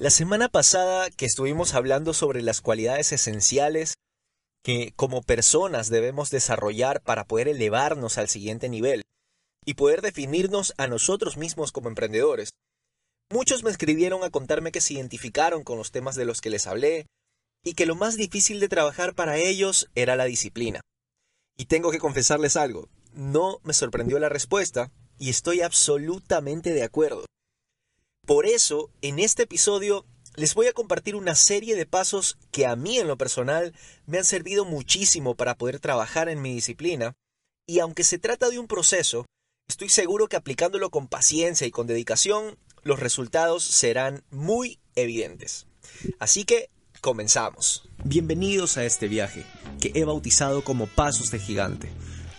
La semana pasada que estuvimos hablando sobre las cualidades esenciales que como personas debemos desarrollar para poder elevarnos al siguiente nivel y poder definirnos a nosotros mismos como emprendedores. Muchos me escribieron a contarme que se identificaron con los temas de los que les hablé y que lo más difícil de trabajar para ellos era la disciplina. Y tengo que confesarles algo, no me sorprendió la respuesta y estoy absolutamente de acuerdo. Por eso, en este episodio les voy a compartir una serie de pasos que a mí en lo personal me han servido muchísimo para poder trabajar en mi disciplina, y aunque se trata de un proceso, estoy seguro que aplicándolo con paciencia y con dedicación, los resultados serán muy evidentes. Así que, comenzamos. Bienvenidos a este viaje, que he bautizado como Pasos de Gigante,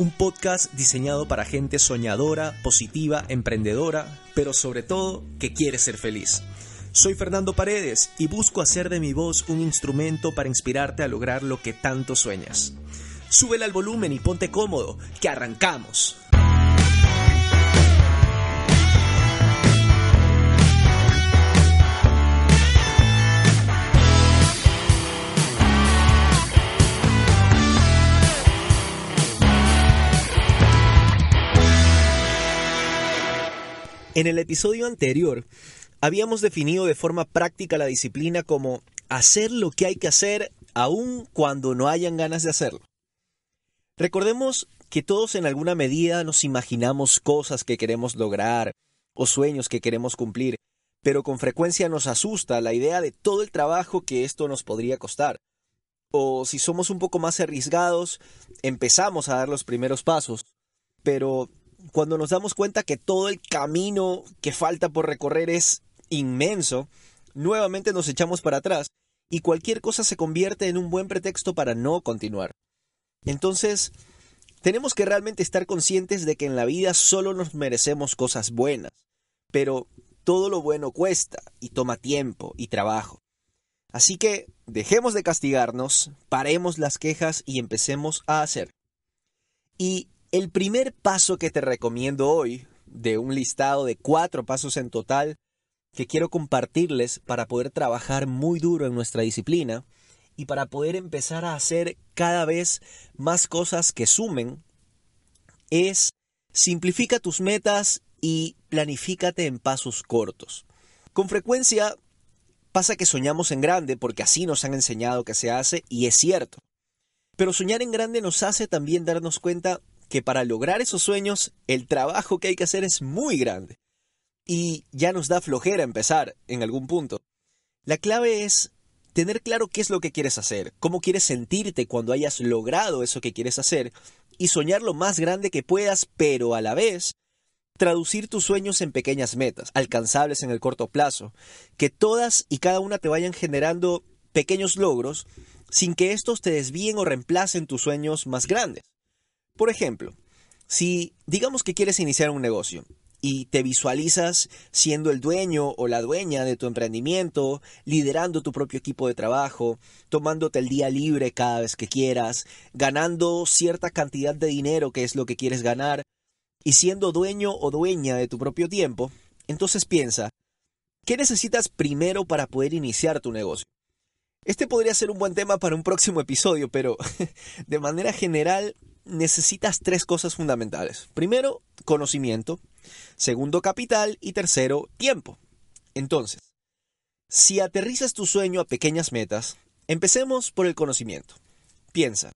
un podcast diseñado para gente soñadora, positiva, emprendedora, pero sobre todo que quiere ser feliz. Soy Fernando Paredes y busco hacer de mi voz un instrumento para inspirarte a lograr lo que tanto sueñas. Súbele al volumen y ponte cómodo, que arrancamos. En el episodio anterior habíamos definido de forma práctica la disciplina como hacer lo que hay que hacer aun cuando no hayan ganas de hacerlo. Recordemos que todos en alguna medida nos imaginamos cosas que queremos lograr o sueños que queremos cumplir, pero con frecuencia nos asusta la idea de todo el trabajo que esto nos podría costar. O si somos un poco más arriesgados, empezamos a dar los primeros pasos, pero cuando nos damos cuenta que todo el camino que falta por recorrer es inmenso, nuevamente nos echamos para atrás y cualquier cosa se convierte en un buen pretexto para no continuar. Entonces, tenemos que realmente estar conscientes de que en la vida solo nos merecemos cosas buenas, pero todo lo bueno cuesta y toma tiempo y trabajo. Así que dejemos de castigarnos, paremos las quejas y empecemos a hacer. Y el primer paso que te recomiendo hoy, de un listado de cuatro pasos en total, que quiero compartirles para poder trabajar muy duro en nuestra disciplina y para poder empezar a hacer cada vez más cosas que sumen, es simplifica tus metas y planifícate en pasos cortos. Con frecuencia pasa que soñamos en grande porque así nos han enseñado que se hace y es cierto. Pero soñar en grande nos hace también darnos cuenta que para lograr esos sueños el trabajo que hay que hacer es muy grande y ya nos da flojera empezar en algún punto. La clave es tener claro qué es lo que quieres hacer, cómo quieres sentirte cuando hayas logrado eso que quieres hacer y soñar lo más grande que puedas, pero a la vez traducir tus sueños en pequeñas metas, alcanzables en el corto plazo, que todas y cada una te vayan generando pequeños logros sin que estos te desvíen o reemplacen tus sueños más grandes. Por ejemplo, si digamos que quieres iniciar un negocio y te visualizas siendo el dueño o la dueña de tu emprendimiento, liderando tu propio equipo de trabajo, tomándote el día libre cada vez que quieras, ganando cierta cantidad de dinero que es lo que quieres ganar, y siendo dueño o dueña de tu propio tiempo, entonces piensa, ¿qué necesitas primero para poder iniciar tu negocio? Este podría ser un buen tema para un próximo episodio, pero de manera general necesitas tres cosas fundamentales. Primero, conocimiento. Segundo, capital. Y tercero, tiempo. Entonces, si aterrizas tu sueño a pequeñas metas, empecemos por el conocimiento. Piensa,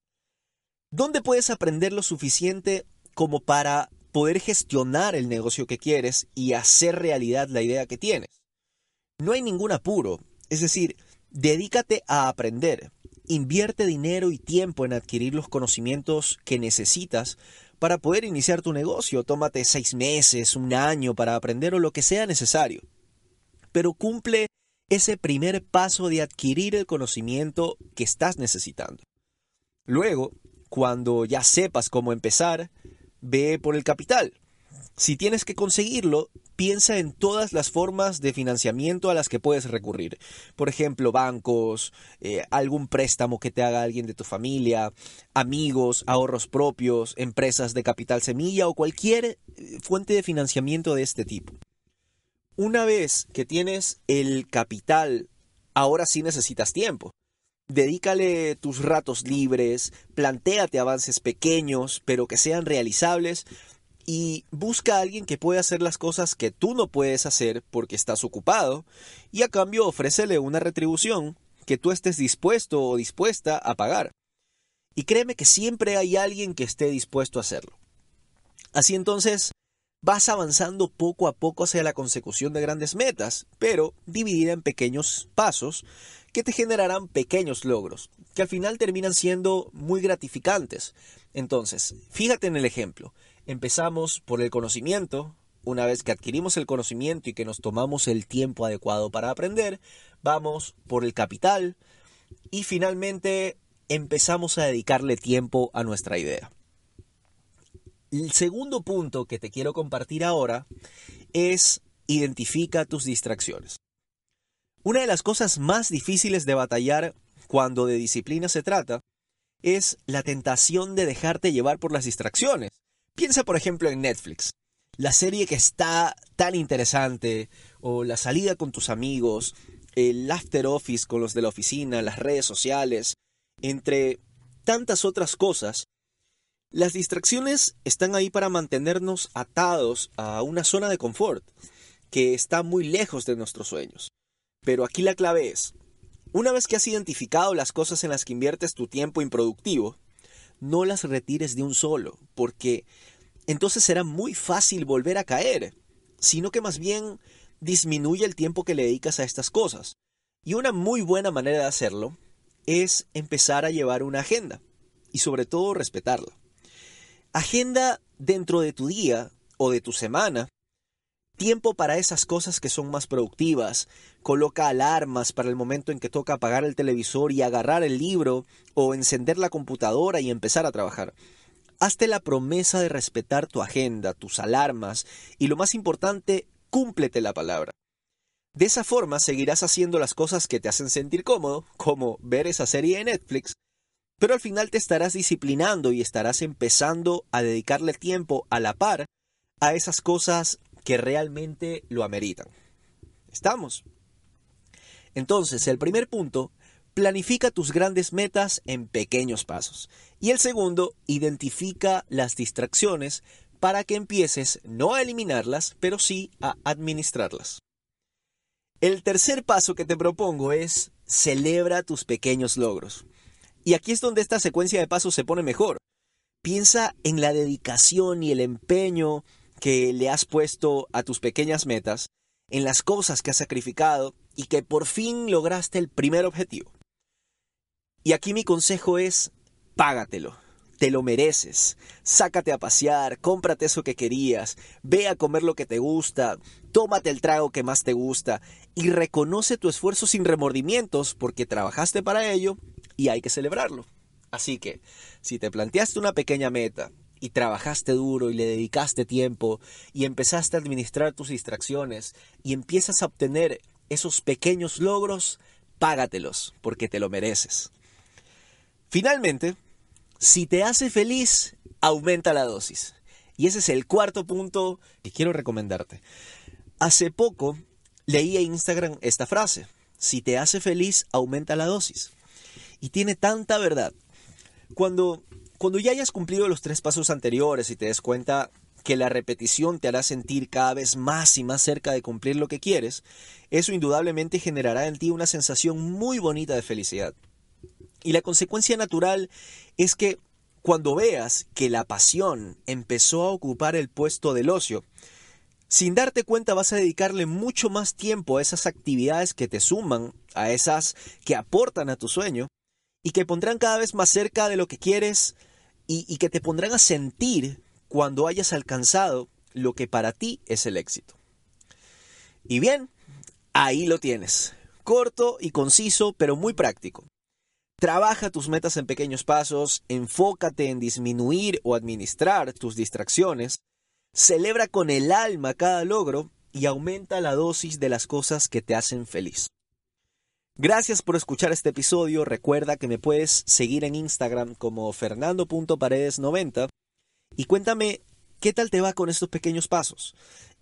¿dónde puedes aprender lo suficiente como para poder gestionar el negocio que quieres y hacer realidad la idea que tienes? No hay ningún apuro, es decir, dedícate a aprender, Invierte dinero y tiempo en adquirir los conocimientos que necesitas para poder iniciar tu negocio. Tómate seis meses, un año para aprender o lo que sea necesario. Pero cumple ese primer paso de adquirir el conocimiento que estás necesitando. Luego, cuando ya sepas cómo empezar, ve por el capital. Si tienes que conseguirlo, piensa en todas las formas de financiamiento a las que puedes recurrir. Por ejemplo, bancos, eh, algún préstamo que te haga alguien de tu familia, amigos, ahorros propios, empresas de capital semilla o cualquier eh, fuente de financiamiento de este tipo. una vez que tienes el capital, ahora sí necesitas tiempo. Dedícale tus ratos libres, plantéate avances pequeños, pero que sean realizables, y busca a alguien que pueda hacer las cosas que tú no puedes hacer porque estás ocupado, y a cambio ofrécele una retribución que tú estés dispuesto o dispuesta a pagar. Y créeme que siempre hay alguien que esté dispuesto a hacerlo. Así entonces, vas avanzando poco a poco hacia la consecución de grandes metas, pero dividida en pequeños pasos que te generarán pequeños logros, que al final terminan siendo muy gratificantes. Entonces, fíjate en el ejemplo. Empezamos por el conocimiento. Una vez que adquirimos el conocimiento y que nos tomamos el tiempo adecuado para aprender, vamos por el capital y finalmente empezamos a dedicarle tiempo a nuestra idea. El segundo punto que te quiero compartir ahora es identifica tus distracciones. Una de las cosas más difíciles de batallar cuando de disciplina se trata es la tentación de dejarte llevar por las distracciones. Piensa por ejemplo en Netflix, la serie que está tan interesante, o la salida con tus amigos, el after office con los de la oficina, las redes sociales, entre tantas otras cosas, las distracciones están ahí para mantenernos atados a una zona de confort que está muy lejos de nuestros sueños. Pero aquí la clave es, una vez que has identificado las cosas en las que inviertes tu tiempo improductivo, no las retires de un solo, porque entonces será muy fácil volver a caer, sino que más bien disminuye el tiempo que le dedicas a estas cosas. Y una muy buena manera de hacerlo es empezar a llevar una agenda y sobre todo respetarla. Agenda dentro de tu día o de tu semana tiempo para esas cosas que son más productivas. Coloca alarmas para el momento en que toca apagar el televisor y agarrar el libro o encender la computadora y empezar a trabajar. Hazte la promesa de respetar tu agenda, tus alarmas y lo más importante, cúmplete la palabra. De esa forma seguirás haciendo las cosas que te hacen sentir cómodo, como ver esa serie de Netflix, pero al final te estarás disciplinando y estarás empezando a dedicarle tiempo a la par a esas cosas que realmente lo ameritan. ¿Estamos? Entonces, el primer punto, planifica tus grandes metas en pequeños pasos. Y el segundo, identifica las distracciones para que empieces no a eliminarlas, pero sí a administrarlas. El tercer paso que te propongo es celebra tus pequeños logros. Y aquí es donde esta secuencia de pasos se pone mejor. Piensa en la dedicación y el empeño que le has puesto a tus pequeñas metas, en las cosas que has sacrificado y que por fin lograste el primer objetivo. Y aquí mi consejo es, págatelo te lo mereces. Sácate a pasear, cómprate eso que querías, ve a comer lo que te gusta, tómate el trago que más te gusta y reconoce tu esfuerzo sin remordimientos porque trabajaste para ello y hay que celebrarlo. Así que, si te planteaste una pequeña meta y trabajaste duro y le dedicaste tiempo y empezaste a administrar tus distracciones y empiezas a obtener esos pequeños logros, págatelos porque te lo mereces. Finalmente, si te hace feliz, aumenta la dosis. Y ese es el cuarto punto que quiero recomendarte. Hace poco leí en Instagram esta frase. Si te hace feliz, aumenta la dosis. Y tiene tanta verdad. Cuando, cuando ya hayas cumplido los tres pasos anteriores y te des cuenta que la repetición te hará sentir cada vez más y más cerca de cumplir lo que quieres, eso indudablemente generará en ti una sensación muy bonita de felicidad. Y la consecuencia natural es que cuando veas que la pasión empezó a ocupar el puesto del ocio, sin darte cuenta vas a dedicarle mucho más tiempo a esas actividades que te suman, a esas que aportan a tu sueño, y que pondrán cada vez más cerca de lo que quieres y, que te pondrán a sentir cuando hayas alcanzado lo que para ti es el éxito. Y bien, ahí lo tienes. Corto y conciso, pero muy práctico. Trabaja tus metas en pequeños pasos, enfócate en disminuir o administrar tus distracciones, celebra con el alma cada logro y aumenta la dosis de las cosas que te hacen feliz. Gracias por escuchar este episodio. Recuerda que me puedes seguir en Instagram como fernando.paredes90 y cuéntame qué tal te va con estos pequeños pasos.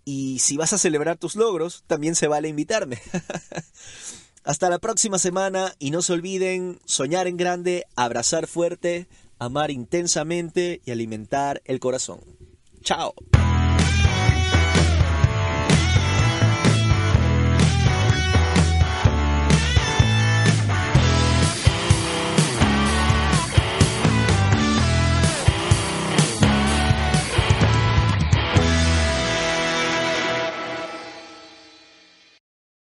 Y si vas a celebrar tus logros, también se vale invitarme. Hasta la próxima semana y no se olviden soñar en grande, abrazar fuerte, amar intensamente y alimentar el corazón. Chao.